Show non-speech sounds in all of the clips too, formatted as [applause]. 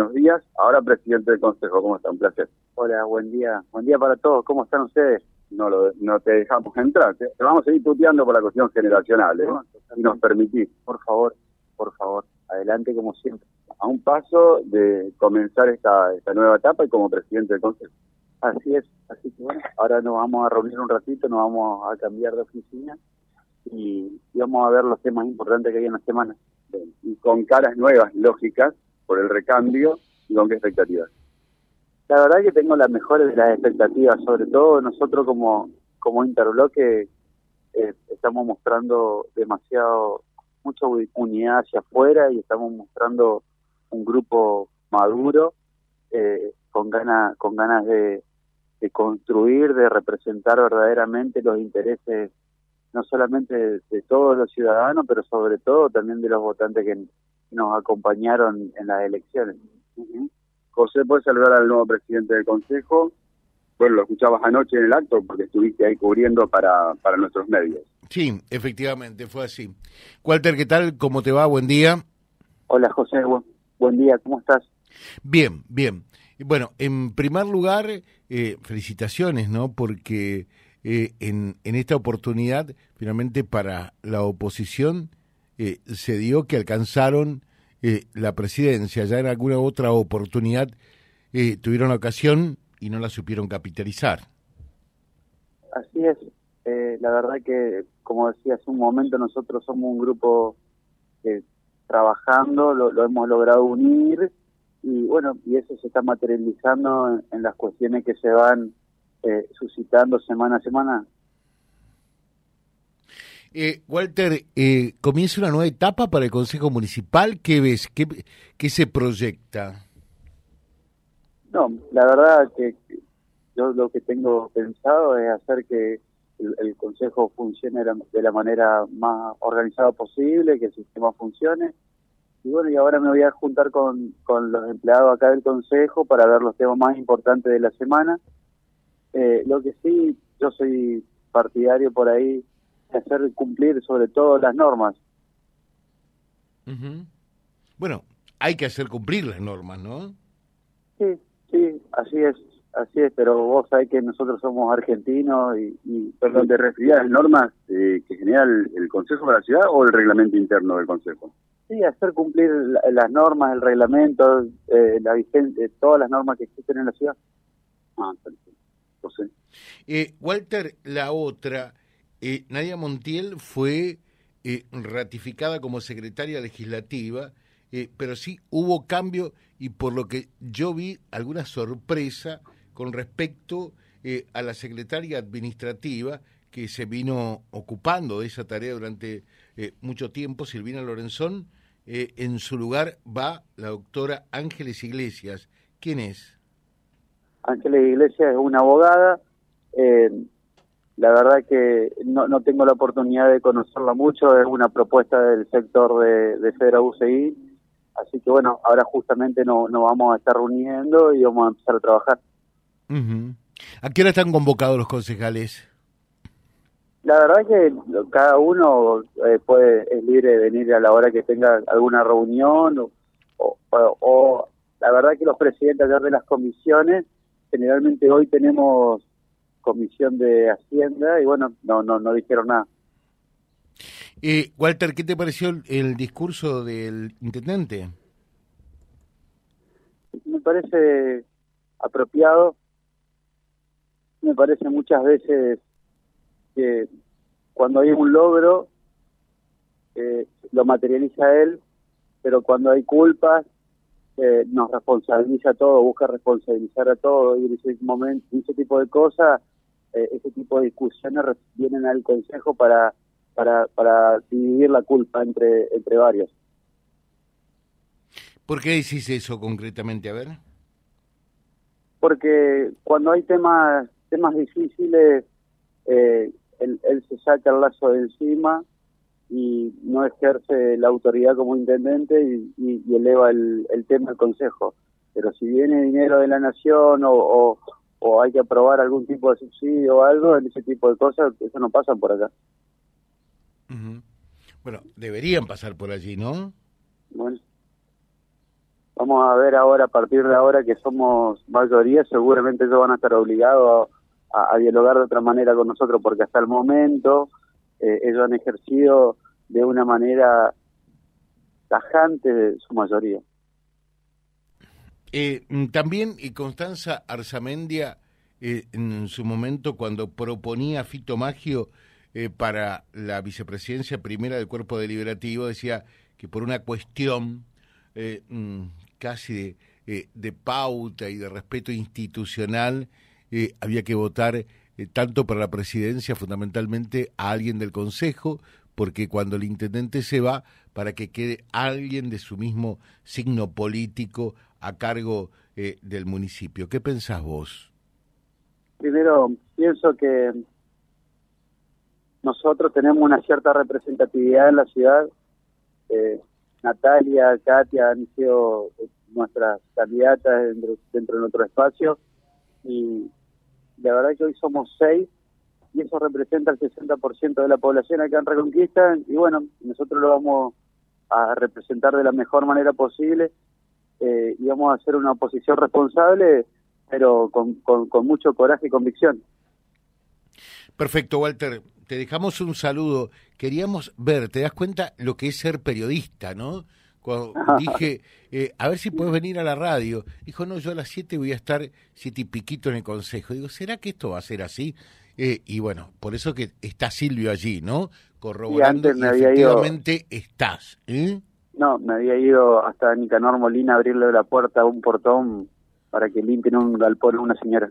buenos días. Ahora presidente del Consejo, ¿cómo está? Un placer. Hola, buen día. Buen día para todos. ¿Cómo están ustedes? No, lo, no te dejamos entrar. Te, vamos a ir tuteando por la cuestión generacional, ¿eh? Si nos permitís. Por favor, por favor. Adelante como siempre. A un paso de comenzar esta, esta nueva etapa y como presidente del Consejo. Así es. Así que bueno, ahora nos vamos a reunir un ratito, nos vamos a cambiar de oficina y, y vamos a ver los temas importantes que hay en la semana. Y con caras nuevas, lógicas, por el recambio y con qué expectativas. La verdad que tengo las mejores de las expectativas, sobre todo nosotros como, como Interbloque eh, estamos mostrando demasiado, mucha unidad hacia afuera y estamos mostrando un grupo maduro, eh, con, ganas con ganas de, de construir, de representar verdaderamente los intereses no solamente de, todos los ciudadanos, pero sobre todo también de los votantes que nos acompañaron en las elecciones. José, ¿puedes saludar al nuevo presidente del Consejo? Bueno, lo escuchabas anoche en el acto porque estuviste ahí cubriendo para, para nuestros medios. Sí, efectivamente, fue así. Walter, ¿qué tal? ¿Cómo te va? Buen día. Hola, José. buen día, ¿cómo estás? Bien, bien. Bueno, en primer lugar, eh, felicitaciones, ¿no? Porque eh, en, en esta oportunidad, finalmente para la oposición, eh, se dio que alcanzaron eh, la presidencia. Ya en alguna otra oportunidad eh, tuvieron la ocasión y no la supieron capitalizar. Así es. la verdad que, como decía hace un momento, nosotros somos un grupo trabajando, lo, hemos logrado unir y bueno, y eso se está materializando en, las cuestiones que se van suscitando semana a semana eh, Walter, eh, comienza una nueva etapa para el Consejo Municipal. ¿Qué ves? ¿Qué, se proyecta? No, la verdad que yo lo que tengo pensado es hacer que el, Consejo funcione de la manera más organizada posible, que el sistema funcione. Y bueno, y ahora me voy a juntar con, con los empleados acá del Consejo para ver los temas más importantes de la semana. Eh, lo que sí, yo soy partidario por ahí hacer cumplir sobre todo las normas. Bueno, hay que hacer cumplir las normas, ¿no? Sí, sí, así es, así es, pero vos sabés que nosotros somos argentinos y... y... Perdón, ¿te referías a las normas eh, que genera el, Consejo de la Ciudad o el reglamento interno del Consejo? Sí, hacer cumplir las normas, el reglamento, eh, la vigencia, todas las normas que existen en la ciudad. Ah, perfecto. Eh, Walter, la otra, eh, Nadia Montiel fue eh, ratificada como secretaria legislativa, eh, pero sí hubo cambio y por lo que yo vi alguna sorpresa con respecto a la secretaria administrativa que se vino ocupando de esa tarea durante mucho tiempo, Silvina Lorenzón. en su lugar va la doctora Ángeles Iglesias. ¿Quién es? Ángeles Iglesias es una abogada. La verdad que no, no tengo la oportunidad de conocerla mucho, es una propuesta del sector de, de Federa UCI, así que bueno, ahora justamente nos no vamos a estar reuniendo y vamos a empezar a trabajar. ¿A qué hora están convocados los concejales? La verdad que cada uno eh, puede es libre de venir a la hora que tenga alguna reunión o, o la verdad que los presidentes de las comisiones generalmente hoy tenemos comisión de Hacienda y bueno, no, no, no dijeron nada. Eh, Walter, ¿qué te pareció el, discurso del intendente? Me parece apropiado, me parece muchas veces que cuando hay un logro eh, lo materializa él, pero cuando hay culpas eh, nos responsabiliza a todo, busca responsabilizar a todo y en ese momento, ese tipo de cosas eh, ese tipo de discusiones vienen al Consejo para, para, para dividir la culpa entre, entre varios. ¿Por qué decís eso concretamente? A ver. Porque cuando hay temas, temas difíciles, eh, él, se saca el lazo de encima y no ejerce la autoridad como intendente y, eleva el, el, tema al Consejo. Pero si viene dinero de la nación o, o hay que aprobar algún tipo de subsidio o algo, en ese tipo de cosas, eso no pasa por acá. Bueno, deberían pasar por allí, ¿no? Bueno, vamos a ver ahora, a partir de ahora que somos mayoría, seguramente ellos van a estar obligados a, dialogar de otra manera con nosotros, porque hasta el momento eh, ellos han ejercido de una manera tajante su mayoría. Eh, mm, también y Constanza Arzamendia, eh, en su momento, cuando proponía Fito Magio eh, para la vicepresidencia primera del Cuerpo Deliberativo, decía que por una cuestión mm, casi de, pauta y de respeto institucional, había que votar tanto para la presidencia, fundamentalmente a alguien del Consejo, porque cuando el intendente se va, para que quede alguien de su mismo signo político a cargo eh, del municipio. ¿Qué pensás vos? Primero, pienso que nosotros tenemos una cierta representatividad en la ciudad. Eh, Natalia, Katia han sido nuestras candidatas dentro, dentro de nuestro espacio y la verdad que hoy somos seis y eso representa el 60% de la población acá en Reconquista y bueno, nosotros lo vamos a representar de la mejor manera posible eh, y vamos a hacer una oposición responsable, pero con, con, mucho coraje y convicción. Perfecto, Walter. Te dejamos un saludo. Queríamos ver, te das cuenta lo que es ser periodista, ¿no? Cuando [laughs] dije, eh, a ver si puedes venir a la radio. Dijo, no, yo a las 7 voy a estar siete y piquito en el consejo. Digo, ¿será que esto va a ser así? Eh, y bueno, por eso que está Silvio allí, ¿no? Corroborando y, efectivamente estás. ¿eh? No, me había ido hasta Nicanor Molina a abrirle la puerta a un portón para que limpien un galpón a una señora.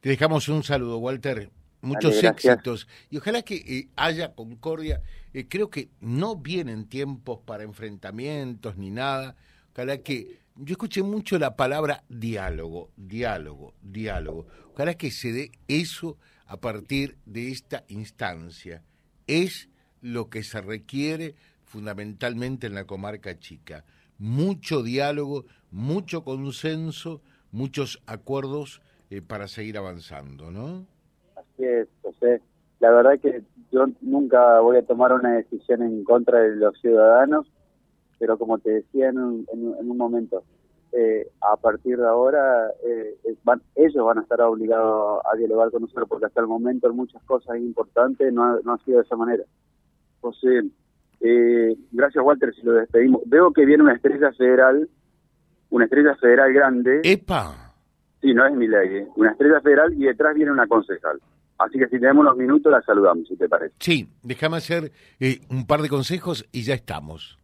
Te dejamos un saludo, Walter. Muchos éxitos. Y ojalá que eh, haya concordia. Eh, creo que no vienen tiempos para enfrentamientos ni nada. Ojalá que. Yo escuché mucho la palabra diálogo, diálogo, diálogo. Ojalá que se dé eso a partir de esta instancia. Es lo que se requiere fundamentalmente en la comarca chica. Mucho diálogo, mucho consenso, muchos acuerdos eh, para seguir avanzando, ¿no? Así es, José. La verdad que yo nunca voy a tomar una decisión en contra de los ciudadanos, pero como te decía en un, en un momento, eh, a partir de ahora eh, ellos van a estar obligados a dialogar con nosotros porque hasta el momento en muchas cosas importantes no ha, no ha sido de esa manera. José, eh, gracias, Walter, si lo despedimos. Veo que viene una estrella federal, una estrella federal grande. ¡Epa! Sí, no es mi ley, ¿eh? una estrella federal y detrás viene una concejal. Así que si tenemos unos minutos la saludamos, si te parece. Sí, déjame hacer eh, un par de consejos y ya estamos.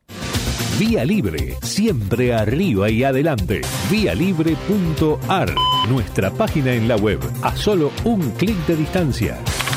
Vía Libre, siempre arriba y adelante. Vialibre.ar, nuestra página en la web, a solo un clic de distancia